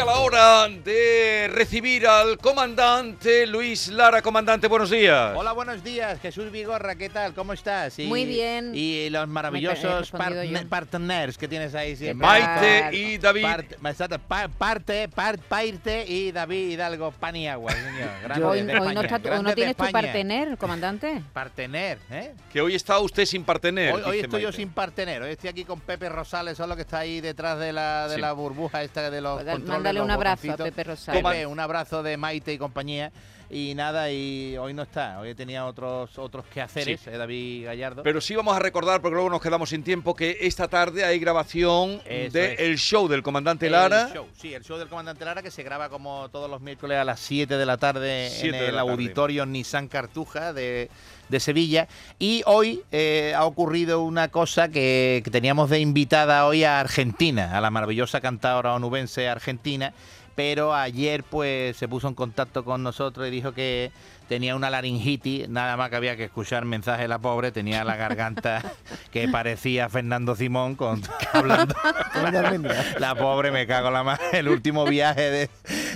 Llega la hora de recibir al comandante Luis Lara. Comandante, buenos días. Hola, buenos días, Jesús Vigorra, ¿qué tal? ¿Cómo estás? Y- Muy bien. Y los maravillosos partners que tienes ahí siempre. Maite y David. Part- exacto, pa- parte, par- Pairte y David Hidalgo Paniagua, señor. Grandes Hoy, de hoy no, está tu- hoy no tienes tu partener, comandante. Partener, ¿eh? Que hoy está usted sin partener. Hoy, estoy yo sin partener, hoy estoy aquí con Pepe Rosales, solo que está ahí detrás de la, de Sí. la burbuja esta de los Pues controles, mándale un abrazo a. Pepe Rosales. Pepe, un abrazo de Maite y compañía. Y nada, y hoy no está, hoy tenía otros otros quehaceres, Sí. eh, David Gallardo. Pero sí vamos a recordar, porque luego nos quedamos sin tiempo, que esta tarde hay grabación del el show del comandante El Lara. show, sí, el show del comandante Lara que se graba como todos los miércoles a las 7 de la tarde en de el tarde. auditorio Nissan Cartuja de, de Sevilla. Y hoy eh, ha ocurrido una cosa que, que teníamos de invitada hoy a Argentina, a la maravillosa cantadora onubense argentina. Pero ayer pues se puso en contacto con nosotros y dijo que tenía una laringitis, nada más que había que escuchar mensaje de la pobre, tenía la garganta que parecía Fernando Simón con, hablando. La pobre me cago en la mano. El último viaje de,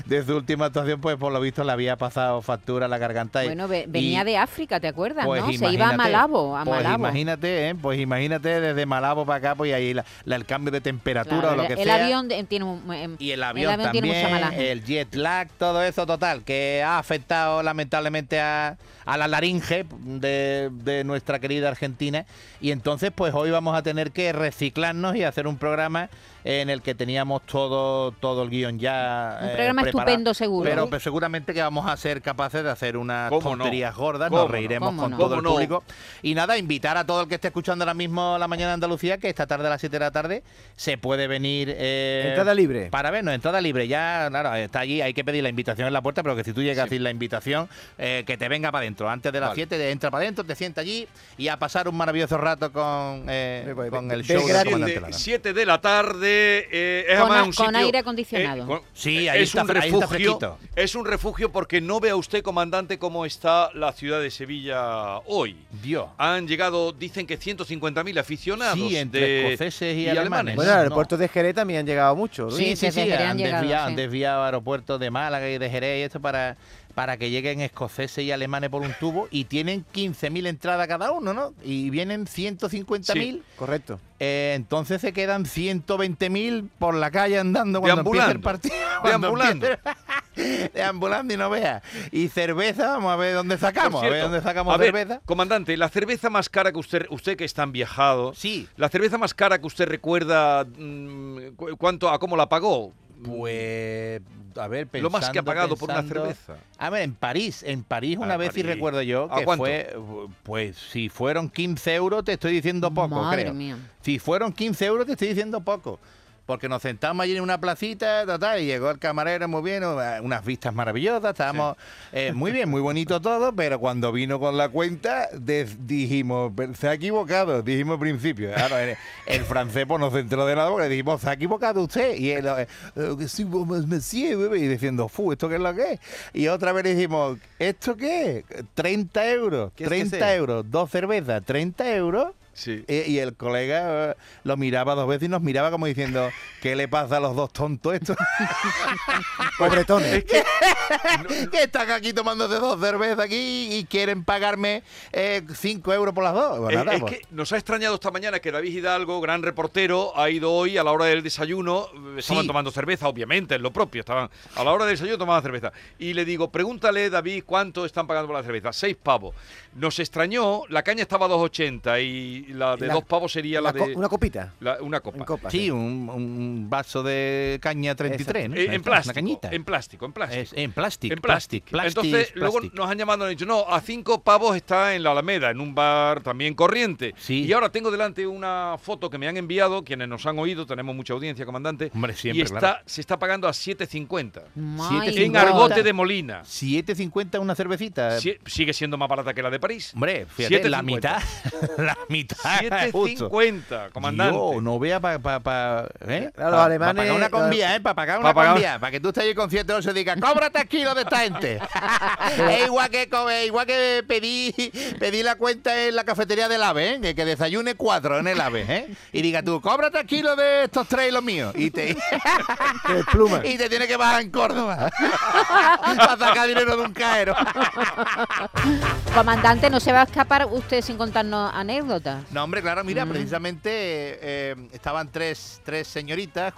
de su última actuación, pues por lo visto le había pasado factura a la garganta. y- Bueno, ve- y- venía de África, ¿te acuerdas? pues ¿no? Se iba a Malabo, a pues Malabo. imagínate, ¿eh? pues imagínate desde Malabo para acá, pues ahí la- la- el cambio de temperatura Claro, o lo el- que el sea. avión de- tiene un, em, Y el avión, tiene mucha también, el jet lag, todo eso total, que ha afectado lamentablemente a, a la laringe de, de nuestra querida Argentina. Y entonces, pues hoy vamos a tener que reciclarnos y hacer un programa en el que teníamos todo, todo el guion ya. Un eh, programa. Estupendo, seguro. Pero pues, seguramente que vamos a ser capaces de hacer unas tonterías gordas, ¿Cómo nos no? reiremos ¿Cómo con no? todo ¿Cómo el no? público. Y nada, invitar a todo el que esté escuchando ahora mismo la mañana de Andalucía, que esta tarde a las 7 de la tarde se puede venir. eh, Entrada libre. Para vernos, entrada libre. Ya, claro, está allí, hay que pedir la invitación en la puerta, pero que si tú llegas a decir la invitación, eh, que te venga para adentro. Antes de las Vale. 7, entra para adentro, te sienta allí y a pasar un maravilloso rato con, eh, voy, con de- el de show Siete, Lara. siete de la tarde. eh, es Con además un con sitio, aire acondicionado. eh, con- Sí, ahí es está un fre- ahí está refugio. es un refugio porque no vea usted, comandante, cómo está la ciudad de Sevilla hoy. Dios. Han llegado, dicen que 150.000 aficionados Sí, entre de- escoceses y, y alemanes. alemanes. Bueno, al No. aeropuerto de Jerez también han llegado muchos. Sí, Sí, sí, han han, llegado, desviado, sí. han desviado aeropuertos de Málaga y de Jerez y esto para, para que lleguen escoceses y alemanes por un tubo y tienen 15.000 entradas cada uno, ¿no? Y vienen 150.000, Correcto. eh, entonces se quedan 120.000 por la calle andando cuando empiece el Deambulando. partido. Deambulando. empiece- Deambulando y no veas. Y cerveza, vamos a ver dónde sacamos, a ver dónde sacamos a ver, cerveza. comandante, la cerveza más cara que usted, usted que es tan viajado, Sí, la cerveza más cara que usted recuerda, mm, cu- ¿cuánto, a cómo la pagó? Pues a ver, Lo más que ha pensando, pagado por una pensando. cerveza. A ver, en París, en París una Ah, vez, y París. recuerdo yo, ¿A que fue, pues si fueron 15 euros, te estoy diciendo poco, Madre creo. mía. Si fueron 15 euros, te estoy diciendo poco. Porque nos sentamos allí en una placita, ta, ta, y llegó el camarero muy bien, eh, unas vistas maravillosas, estábamos eh, muy bien, muy bonito todo, pero cuando vino con la cuenta, dijimos, "Pero se ha equivocado, dijimos al principio. Claro, el, el francés pues, nos entró de la boca, dijimos, se ha equivocado usted. Y él, eh, "Eh, que sí, pues, monsieur, bebé", y diciendo, fu, ¿esto qué es lo que es? Y otra vez dijimos, ¿esto qué es? 30 euros, ¿Qué es que 30 sea? euros, dos cervezas, 30 euros. Sí. Eh, y el colega eh, lo miraba dos veces y nos miraba como diciendo, ¿qué le pasa a los dos tontos estos? Pobretones. que están aquí tomándose dos cervezas aquí y quieren pagarme eh, cinco euros por las dos. Eh, nada, es pues. que nos ha extrañado esta mañana que David Hidalgo, gran reportero, ha ido hoy a la hora del desayuno. eh, Estaban Sí. tomando cerveza, obviamente, es lo propio. Estaban a la hora del desayuno tomaban cerveza. Y le digo, pregúntale, David, cuánto están pagando por la cerveza. Seis pavos. Nos extrañó, la caña estaba a 2,80 y la de La- dos pavos sería la, La co- de una copita. la- una copa. En copa. Sí, un, un vaso de caña 33, ¿no? Eh, en plástico. Una cañita. En plástico, en plástico. Es- en plástico. En plástico. plástico, Entonces, luego nos han llamado y nos han dicho, no, a cinco pavos está en la Alameda, en un bar también corriente. Sí. Y ahora tengo delante una foto que me han enviado, quienes nos han oído, tenemos mucha audiencia, comandante. Hombre, siempre, y está, claro. se está pagando a 7.50. My Siete En God. Argote de Molina. 7.50 una cervecita. Si- sigue siendo más barata que la de París. Hombre, fíjate, la 7,50. mitad, la mitad. 7.50, comandante. Yo, no vea para pa, pa, ¿eh? Claro, los Pa- alemanes- pa pagar una convía, ¿eh? Para pagar una Pa pagar- convía. Para que tú estés ahí con 7 8 y digas, cobra 3 kilos de esta gente. es igual que, igual que pedí, pedí la cuenta en la cafetería del AVE, ¿eh? Que, desayune 4 en el AVE, ¿eh? Y diga tú, cobra 3 kilos de estos tres y los míos. Y te, y te tiene que bajar en Córdoba. para sacar dinero de un caero. Comandante, no se va a escapar usted sin contarnos anécdotas. No, hombre, claro, mira, Mm. precisamente eh, estaban tres, tres señoritas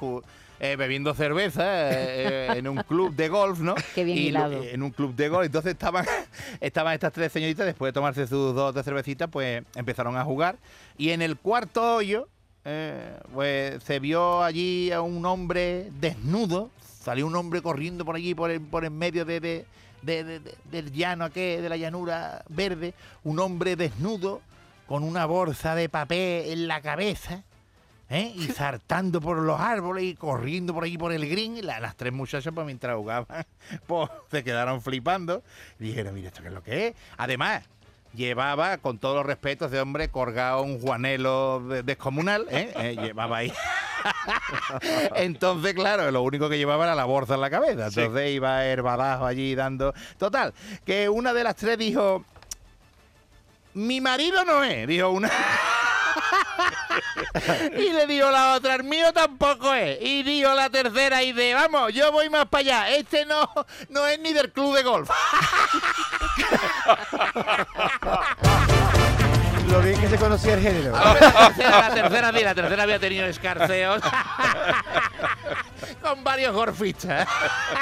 eh, bebiendo cerveza eh, en un club de golf, ¿no? Qué bien Y hilado. En un club de golf. Entonces estaban, estaban estas tres señoritas, después de tomarse sus dos de cervecitas, pues empezaron a jugar. Y en el cuarto hoyo, pues se vio allí a un hombre desnudo. Salió un hombre corriendo por allí, por, el, por en medio de, de- de- de- de- del llano aquel, de la llanura verde. Un hombre desnudo con una bolsa de papel en la cabeza. ¿eh? Y saltando por los árboles y corriendo por allí por el green. Y la- las tres muchachas, pues mientras jugaban, pues se quedaron flipando. Y dijeron, mira, ¿esto qué es lo que es? Además, llevaba, con todos los respetos de hombre, colgado un juanelo de- descomunal. ¿eh? Eh, llevaba ahí. Entonces, claro, lo único que llevaba era la bolsa en la cabeza. Sí. Entonces iba herbadazo allí dando. Total, que una de las tres dijo. Mi marido no es, dijo una. y le dijo la otra, el mío tampoco es. Y dijo la tercera, y de, vamos, yo voy más para allá. Este no, no es ni del club de golf. Lo bien que se conocía el género. la tercera, la tercera, sí, la tercera había tenido escarceos. Con varios golfistas.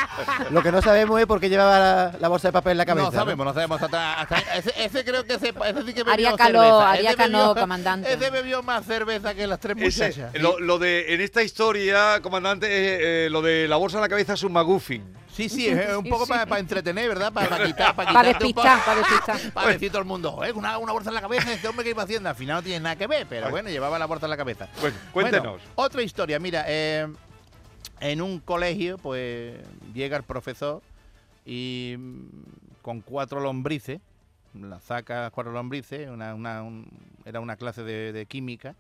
Lo que no sabemos es por qué llevaba la, la bolsa de papel en la cabeza. No sabemos, no sabemos hasta, hasta- ese, ese creo que se, ese sí que bebió Haría calor, cerveza. haría Ese calor, bebió- comandante. Ese bebió más cerveza que las tres Ese- muchachas. lo, lo de en esta historia, comandante, eh, eh, lo de la bolsa en la cabeza es un maguffin. Sí, sí, es un Sí, poco sí. para entretener, ¿verdad? Para quitar, para Para despistar, para despistar. Para decir todo el mundo, ¿eh? una, una bolsa en la cabeza, este hombre que iba haciendo. Al final no tiene nada que ver, pero bueno, llevaba la bolsa en la cabeza. Bueno, cuéntenos. Bueno, otra historia, mira, eh, en un colegio, pues llega el profesor y mm, con cuatro lombrices, la saca cuatro lombrices, una, una- un- era una clase de, de química,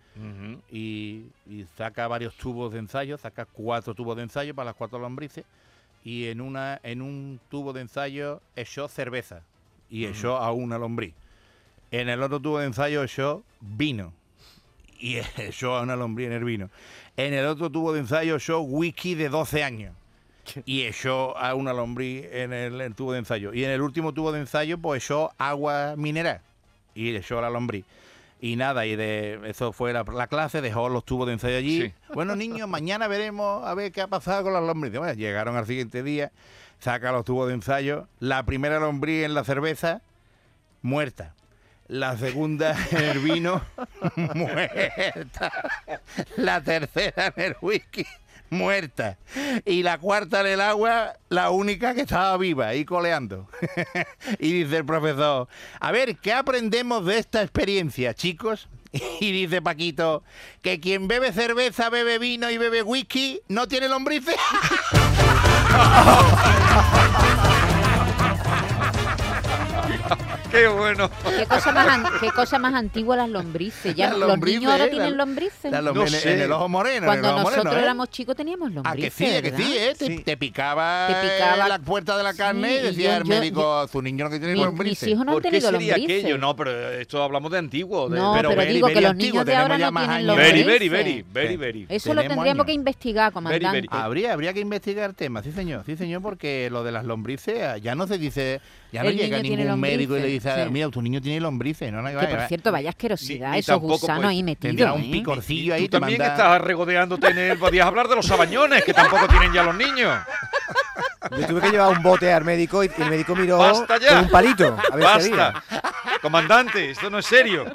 y saca varios tubos de ensayo, saca cuatro tubos de ensayo para las cuatro lombrices y en una en un tubo de ensayo echó cerveza y echó a una lombriz. En el otro tubo de ensayo echó vino y echó a una lombriz en el vino. En el otro tubo de ensayo echó whisky de 12 años y echó a una lombriz en el, el tubo de ensayo. Y en el último tubo de ensayo pues echó agua mineral y echó a la lombriz. Y nada, y de eso fue la, la clase, dejó los tubos de ensayo allí. Sí. Bueno, niños, mañana veremos a ver qué ha pasado con las lombrices. Bueno, llegaron al siguiente día, saca los tubos de ensayo, la primera lombriz en la cerveza, muerta. La segunda en el vino, muerta. La tercera en el whisky, muerta. Y la cuarta en el agua, la única que estaba viva y coleando. y dice el profesor, a ver, ¿qué aprendemos de esta experiencia, chicos? Y dice Paquito, que quien bebe cerveza, bebe vino y bebe whisky, no tiene lombrices. Qué bueno. ¿Qué cosa más, an- qué cosa más antigua las lombrices? Ya Las los lombrices, niños ahora eh, tienen la- lombrices. La lom- No en, sé. en el ojo moreno. en Cuando el ojo nosotros moreno, ¿eh? éramos chicos teníamos Ah, lombrices. que sí, que ¿verdad? sí, ¿eh? Te, Sí. te picaba, Te picaba- la puerta de la carne Sí, y y decía yo- el yo- médico, su niño no que tiene Mi- mis lombrices. hijos no han ¿Por qué tenido sería lombrices. aquello? No, pero esto hablamos de antiguo. de- No, de- pero, very, digo very que los antiguo, niños de ahora ya no más tienen años. lombrices. Very, very, very, very, very. Eso lo Tenemos tendríamos años. que investigar, comandante. very. Habría, habría que investigar temas, sí señor, sí señor, porque lo de las lombrices ah, ya no se dice, ya no El llega niño tiene ningún médico y le lombrices, dice, sí. mira, tu niño tiene lombrices, no, no, Que vaya, por cierto, vaya asquerosidad, Ni- esos gusanos pues, ahí Tendrá metidos. un ¿eh? picorcillo Y ahí, tú te también manda- estás regodeándote en él, podías hablar de los sabañones, que tampoco tienen ya los niños. Yo tuve que llevar un bote al médico y el médico miró Basta ya. con un palito. A ver si había. Basta. Comandante, esto no es serio.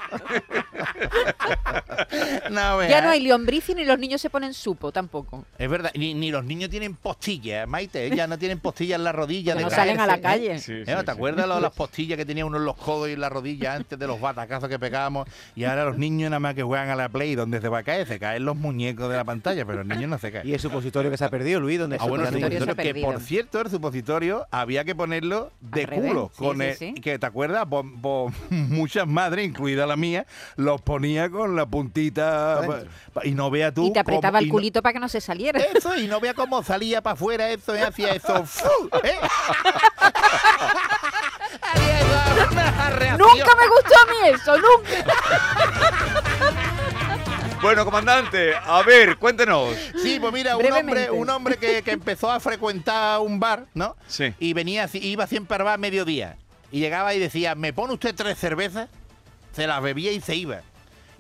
No. Ya no hay lombrices ni los niños se ponen supo tampoco. Es verdad, ni, ni los niños tienen postillas, Maite, ya no tienen postillas en la rodilla. Que de no salen a la ¿eh? calle. Sí, ¿Eh? sí, ¿Te sí. acuerdas lo de las postillas que tenía uno en los codos y en la rodilla antes de los batacazos que pegábamos? Y ahora los niños nada más que juegan a la Play, donde se va a caer? Se caen los muñecos de la pantalla, pero el niño no se cae. Y el supostorio que se ha perdido, Luis, donde Ah, bueno, el supositorio se ha supositorio, que perdido. por cierto, el supositorio había que ponerlo de Al culo. sí, con sí, el- sí. Que te acuerdas, Por- por muchas madres, incluida la mía, los ponía con con la puntita pa- y no vea tú Y te apretaba cómo- el no- culito para que no se saliera. eso y no vea cómo salía para afuera eso y hacía eso. ¿eh? Nunca me gustó a mí eso, nunca. Bueno, comandante, a ver, cuéntenos. Sí, pues mira, un Brevemente. hombre, un hombre que, que empezó a frecuentar un bar, ¿no? Sí. Y venía, así- iba siempre al bar a mediodía. Y llegaba y decía, ¿me pone usted tres cervezas? Se las bebía y se iba.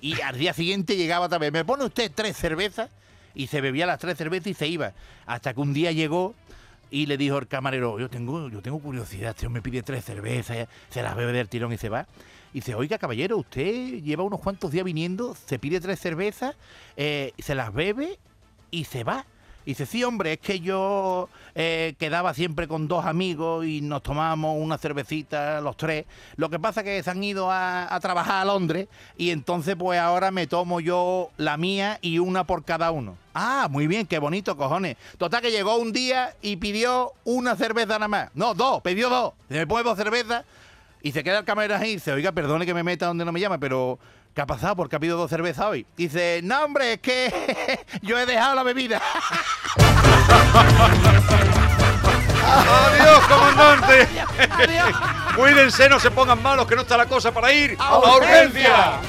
Y al día siguiente llegaba otra vez, ¿me pone usted tres cervezas? Y se bebía las tres cervezas y se iba. Hasta que un día llegó y le dijo el camarero, yo tengo, yo tengo curiosidad, este me pide tres cervezas, se las bebe del tirón y se va. Y dice, oiga caballero, usted lleva unos cuantos días viniendo, se pide tres cervezas, eh, se las bebe y se va. Y dice, sí, hombre, es que yo eh, quedaba siempre con dos amigos y nos tomábamos una cervecita los tres. Lo que pasa es que se han ido a, trabajar a Londres y entonces pues ahora me tomo yo la mía y una por cada uno. Ah, muy bien, qué bonito, cojones. Total que llegó un día y pidió una cerveza nada más. No, dos, pidió dos. ¿me pones dos cervezas? Y se queda el camarero ahí y dice, oiga, perdone que me meta donde no me llama, pero ¿qué ha pasado? Porque ha pedido dos cervezas hoy. Y dice, no, hombre, es que yo he dejado la bebida. ¡Adiós, comandante! Cuídense, no se pongan malos, que no está la cosa para ir a urgencia.